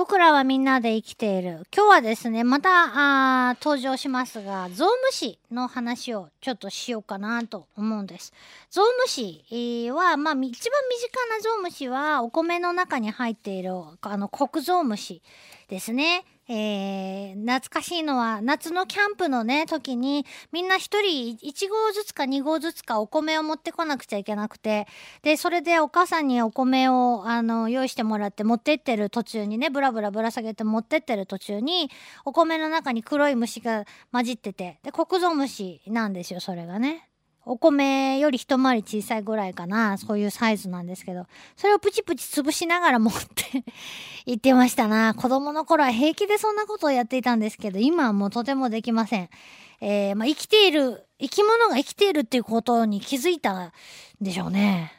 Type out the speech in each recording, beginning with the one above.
僕らはみんなで生きている。今日はですね、またあ登場しますが、ゾウムシの話をちょっとしようかなと思うんです。ゾウムシは、まあ、一番身近なゾウムシは、お米の中に入っている、あの、黒ゾウムシですね。えー、懐かしいのは夏のキャンプのね時にみんな一人1合ずつか2合ずつかお米を持ってこなくちゃいけなくてでそれでお母さんにお米をあの用意してもらって持ってってる途中にねブラブラぶら下げて持ってってる途中にお米の中に黒い虫が混じっててで黒ゾウムシなんですよそれがね。お米より一回り小さいぐらいかな、そういうサイズなんですけど、それをプチプチ潰しながら持って 行ってましたな。子供の頃は平気でそんなことをやっていたんですけど、今はもうとてもできません。えー、まあ、生きている、生き物が生きているっていうことに気づいたんでしょうね。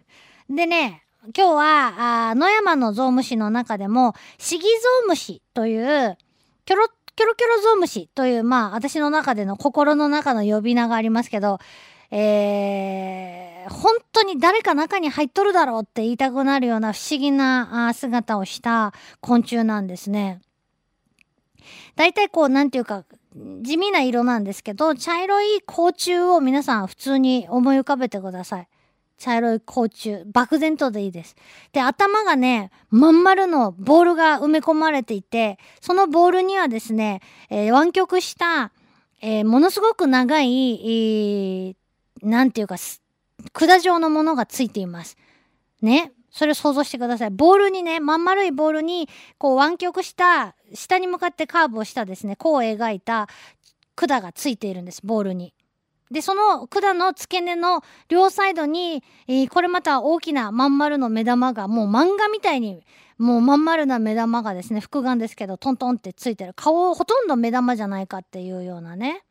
でね、今日は、あ野山のゾウムシの中でも、シギゾウムシという、キョロキョロキョロゾウムシという、まあ、私の中での心の中の呼び名がありますけど、えー、本当に誰か中に入っとるだろうって言いたくなるような不思議な姿をした昆虫なんですね。大体こう、なんていうか、地味な色なんですけど、茶色い甲虫を皆さん普通に思い浮かべてください。茶色い甲虫、漠然とでいいです。で、頭がね、まん丸のボールが埋め込まれていて、そのボールにはですね、えー、湾曲した、えー、ものすごく長い、えー、なんていうか、管状のものがついています。ね。それを想像してください。ボールにね、まん丸いボールに、こう湾曲した、下に向かってカーブをしたですね、弧を描いた管がついているんです、ボールに。で、その管の付け根の両サイドに、えー、これまた大きなまん丸の目玉が、もう漫画みたいに、もうまん丸な目玉がですね、複眼ですけど、トントンってついてる。顔ほとんど目玉じゃないかっていうようなね。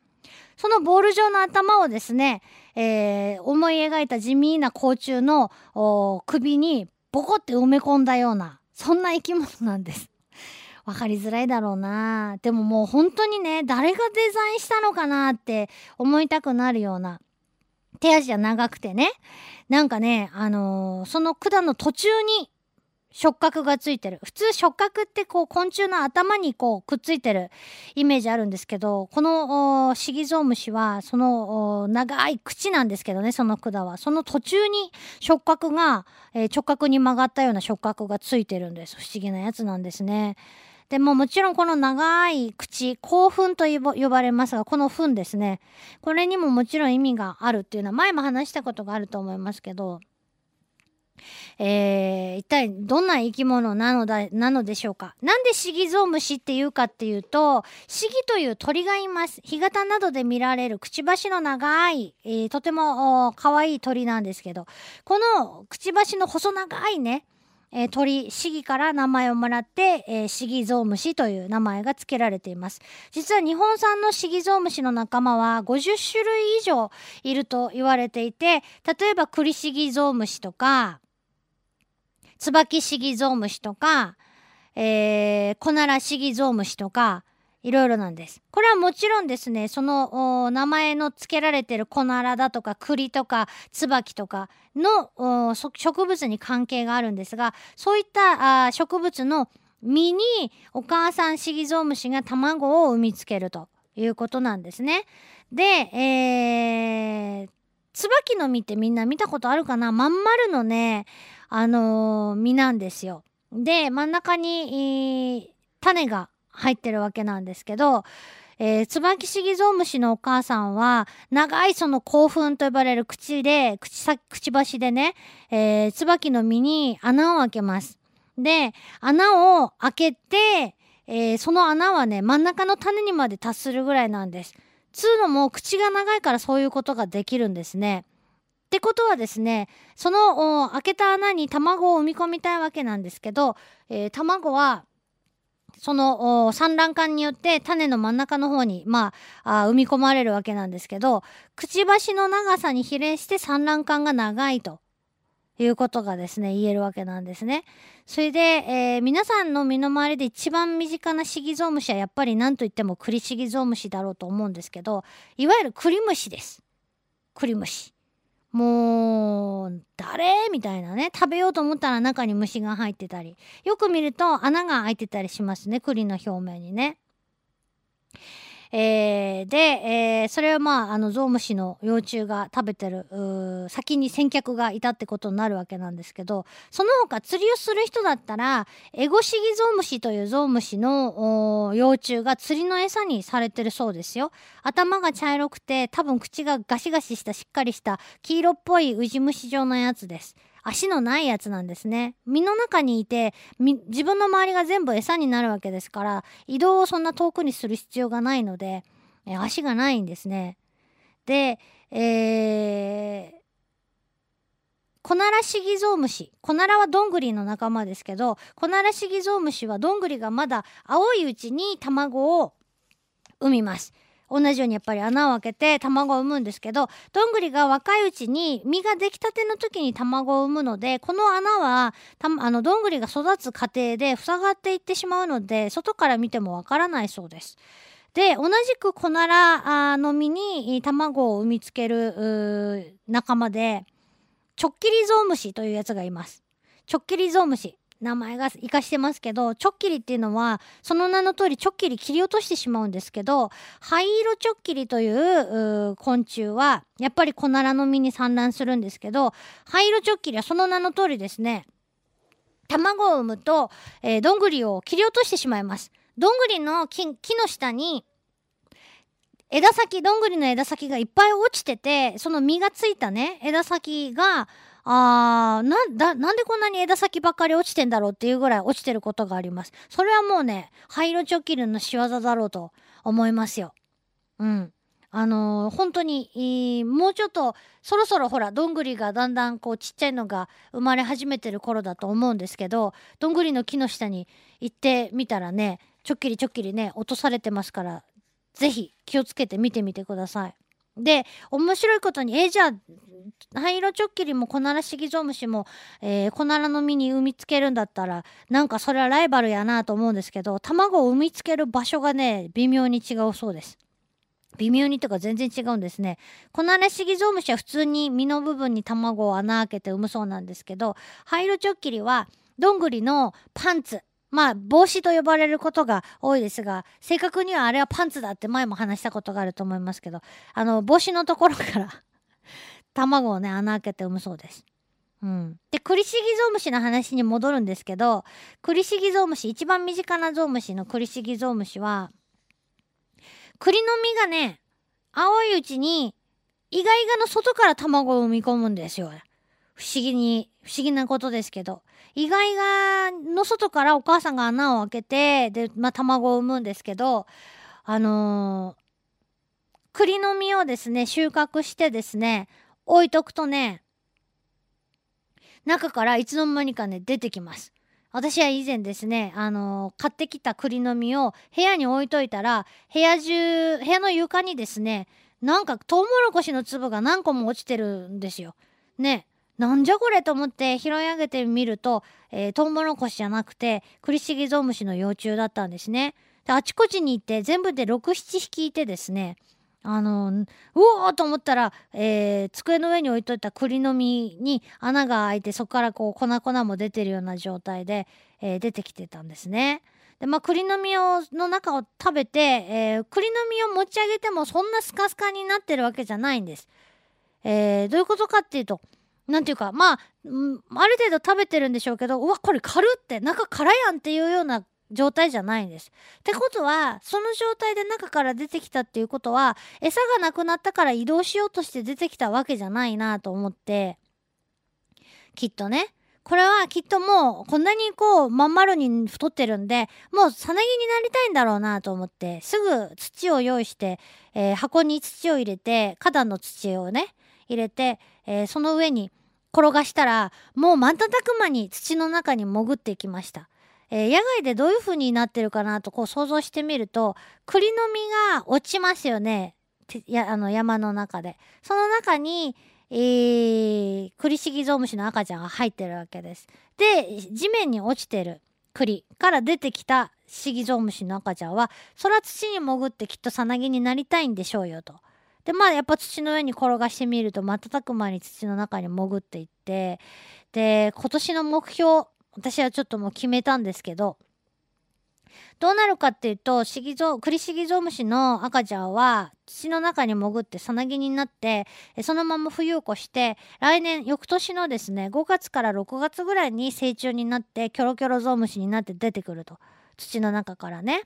そのボール状の頭をですね、えー、思い描いた地味な甲虫の首にボコって埋め込んだような、そんな生き物なんです。分かりづらいだろうな。でももう本当にね誰がデザインしたのかなって思いたくなるような。手足が長くてね。なんかねあのー、その管の途中に触覚がついてる。普通触覚ってこう昆虫の頭にこうくっついてるイメージあるんですけど、このシギゾウムシはその長い口なんですけどね、その管は。その途中に触覚が、えー、直角に曲がったような触覚がついてるんです。不思議なやつなんですね。でももちろんこの長い口、興奮と呼ばれますが、この糞ですね。これにももちろん意味があるっていうのは前も話したことがあると思いますけど、えー、一体どんな生き物なのだ、なのでしょうか？なんでシギゾウムシっていうかっていうと、シギという鳥がいます。干潟などで見られるくちばしの長い、えー、とても可愛い鳥なんですけど、このくちばしの細長いね、えー、鳥、シギから名前をもらって、えー、シギゾウムシという名前が付けられています。実は日本産のシギゾウムシの仲間は50種類以上いると言われていて、例えばクリシギゾウムシとか、ツバキシギゾウムシとか、えー、コナラシギゾウムシとか、いろいろなんです。これはもちろんですね、その名前の付けられてるコナラだとか栗とか椿とかの植物に関係があるんですが、そういったあ植物の実にお母さんシギゾウムシが卵を産みつけるということなんですね。で、えー、椿の実ってみんな見たことあるかな？まん丸のね、あのー、実なんですよ。で、真ん中に、種が入ってるわけなんですけど、えー、ツバキシギゾウムシのお母さんは、長いその興奮と呼ばれる口で、口先、くちばしでね、えー、ツバキの実に穴を開けます。で、穴を開けて、えー、その穴はね、真ん中の種にまで達するぐらいなんです。つうのも、口が長いからそういうことができるんですね。ってことはですね、その開けた穴に卵を産み込みたいわけなんですけど、えー、卵はその産卵管によって種の真ん中の方に、まあ、あ産み込まれるわけなんですけど、くちばしの長さに比例して産卵管が長いということがですね、言えるわけなんですね。それで、えー、皆さんの身の回りで一番身近なシギゾウムシはやっぱり何と言ってもクリシギゾウムシだろうと思うんですけど、いわゆるクリムシです。クリムシ。もう、誰？みたいなね。食べようと思ったら中に虫が入ってたり。よく見ると穴が開いてたりしますね。栗の表面にね。えー、で、えー、それはまあ、あの、ゾウムシの幼虫が食べてる、先に先客がいたってことになるわけなんですけど、その他釣りをする人だったら、エゴシギゾウムシというゾウムシの幼虫が釣りの餌にされてるそうですよ。頭が茶色くて、多分口がガシガシしたしっかりした黄色っぽいウジ虫状のやつです。足のないやつなんですね。身の中にいて、自分の周りが全部餌になるわけですから、移動をそんな遠くにする必要がないので、え足がないんですね。で、えー、コナラシギゾウムシ。コナラはどんぐりの仲間ですけど、コナラシギゾウムシはどんぐりがまだ青いうちに卵を産みます。同じようにやっぱり穴を開けて卵を産むんですけどどんぐりが若いうちに実ができたての時に卵を産むのでこの穴はたあのどんぐりが育つ過程で塞がっていってしまうので外から見てもわからないそうです。で同じくコナラの実に卵を産みつける仲間でチョッキリゾウムシというやつがいます。チョッキリゾウムシ。名前が活かしてますけど、チョッキリっていうのは、その名の通りチョッキリ切り落としてしまうんですけど、灰色チョッキリという昆虫は、やっぱりコナラの実に産卵するんですけど、灰色チョッキリはその名の通りですね、卵を産むと、えー、どんぐりを切り落としてしまいます。どんぐりの木木の下に、枝先、どんぐりの枝先がいっぱい落ちてて、その実がついたね、枝先が、あー、な、だ、なんでこんなに枝先ばっかり落ちてんだろうっていうぐらい落ちてることがあります。それはもうね、灰色チョキルの仕業だろうと思いますよ。うん。あのー、本当に、もうちょっと、そろそろほら、どんぐりがだんだんこうちっちゃいのが生まれ始めてる頃だと思うんですけど、どんぐりの木の下に行ってみたらね、ちょっきりちょっきりね、落とされてますから、ぜひ気をつけて見てみてください。で、面白いことに、え、じゃあ、灰色チョッキリもコナラシギゾウムシも、えー、コナラの実に産みつけるんだったらなんかそれはライバルやなと思うんですけど卵を産みつける場所がね微妙に違うそうです。微妙にとか全然違うんですね。コナラシギゾウムシは普通に実の部分に卵を穴開けて産むそうなんですけど灰色チョッキリはどんぐりのパンツまあ帽子と呼ばれることが多いですが正確にはあれはパンツだって前も話したことがあると思いますけどあの帽子のところから 卵をね、穴開けて産むそうです。うん。で、クリシギゾウムシの話に戻るんですけど、クリシギゾウムシ、一番身近なゾウムシのクリシギゾウムシは、栗の実がね、青いうちに、意外がの外から卵を産み込むんですよ。不思議に、不思議なことですけど。意外がの外からお母さんが穴を開けて、で、まあ、卵を産むんですけど、あのー、栗の実をですね、収穫してですね、置いとくとね、中からいつの間にかね、出てきます。私は以前ですね、あのー、買ってきた栗の実を部屋に置いといたら、部屋中、部屋の床にですね、なんかトウモロコシの粒が何個も落ちてるんですよ。ね。なんじゃこれと思って拾い上げてみると、えー、トウモロコシじゃなくて、クリシギゾウムシの幼虫だったんですね。であちこちに行って全部で6、7匹いてですね、あのうおーと思ったら、えー、机の上に置いといた栗の実に穴が開いてそこからこう粉々も出てるような状態で、えー、出てきてたんですね。でまあ栗の実をの中を食べて、えー、栗の実を持ち上げてもそんなスカスカになってるわけじゃないんです。え、どういうことかっていうとなんていうかまあ、ある程度食べてるんでしょうけどうわこれ軽って中辛やんっていうような状態じゃないんです。ってことはその状態で中から出てきたっていうことは餌がなくなったから移動しようとして出てきたわけじゃないなと思ってきっとねこれはきっともうこんなにこうまん丸に太ってるんでもうさなぎになりたいんだろうなと思ってすぐ土を用意して、えー、箱に土を入れて花壇の土をね入れて、えー、その上に転がしたらもう瞬く間に土の中に潜っていきました。えー、野外でどういう風になってるかなとこう想像してみると栗の実が落ちますよね。やあの山の中で。その中に、えー、クリシギゾウムシの赤ちゃんが入ってるわけです。で地面に落ちてる栗から出てきたシギゾウムシの赤ちゃんは空土に潜ってきっとさなぎになりたいんでしょうよと。でまあやっぱ土の上に転がしてみると瞬く間に土の中に潜っていってで今年の目標私はちょっともう決めたんですけどどうなるかっていうとシギゾクリシギゾウムシの赤ちゃんは土の中に潜ってさなぎになってそのまま冬を越して来年翌年のですね5月から6月ぐらいに成虫になってキョロキョロゾウムシになって出てくると土の中からね。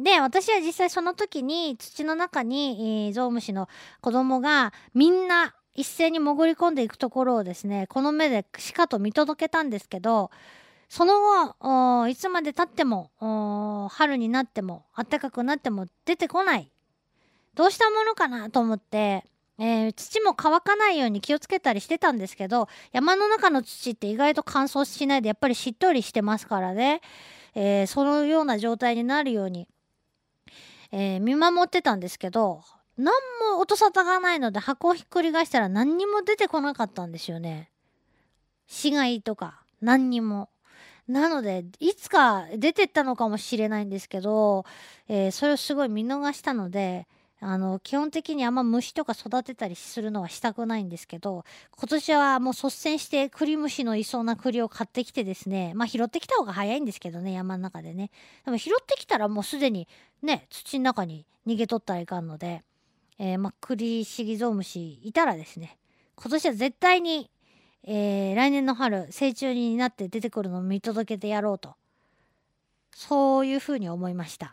で私は実際その時に土の中に、えー、ゾウムシの子供がみんな一斉に潜り込んでいくところをですねこの目でしかと見届けたんですけどその後いつまでたっても春になっても暖かくなっても出てこない。どうしたものかなと思って、えー、土も乾かないように気をつけたりしてたんですけど山の中の土って意外と乾燥しないでやっぱりしっとりしてますからね、えー、そのような状態になるように、えー、見守ってたんですけど何も音沙汰がないので箱をひっくり返したら何にも出てこなかったんですよね。死骸とか何にも。なので、いつか出てったのかもしれないんですけど、えー、それをすごい見逃したので、あの、基本的にあんま虫とか育てたりするのはしたくないんですけど、今年はもう率先して栗虫のいそうな栗を買ってきてですね、まあ拾ってきた方が早いんですけどね、山の中でね。でも拾ってきたらもうすでにね、土の中に逃げ取ったらいかんので、えー、まあ栗シギゾウムシいたらですね、今年は絶対にえー、来年の春成虫になって出てくるのを見届けてやろうとそういうふうに思いました。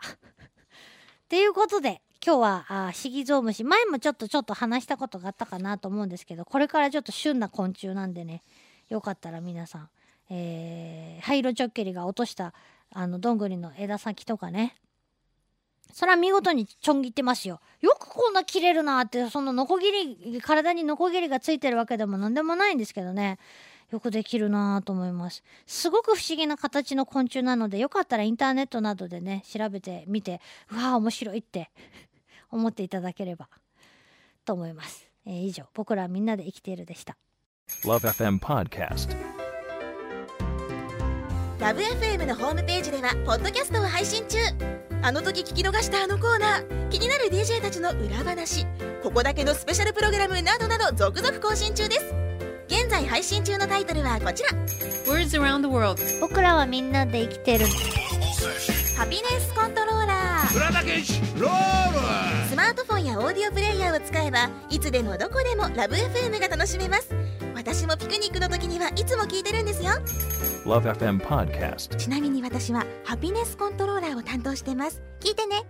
っていうことで今日はあシギゾウムシ前もちょっとちょっと話したことがあったかなと思うんですけどこれからちょっと旬な昆虫なんでねよかったら皆さん、えー、ハイロチョッケリが落としたあのどんぐりの枝先とかねそれは見事にちょん切ってますよ。よくこんな切れるなって、そのノコギリ、体にノコギリがついてるわけでも何でもないんですけどね。よくできるなと思います。すごく不思議な形の昆虫なので、よかったらインターネットなどでね、調べてみて、うわー面白いって 思っていただければと思います。えー、以上、僕らみんなで生きているでした。LoveFM Podcast LoveFM のホームページでは、ポッドキャストを配信中あの時聞き逃したあのコーナー気になる DJ たちの裏話ここだけのスペシャルプログラムなどなど続々更新中です現在配信中のタイトルはこちら。Words around the world. 僕らはみんなで生きてる。ハピネスコントローラー。スマートフォンやオーディオプレイヤーを使えばいつでもどこでもラブ f m が楽しめます。私もピクニックの時にはいつも聞いてるんですよ。LoveFM Podcast ちなみに私はハピネスコントローラーを担当してます。聞いてね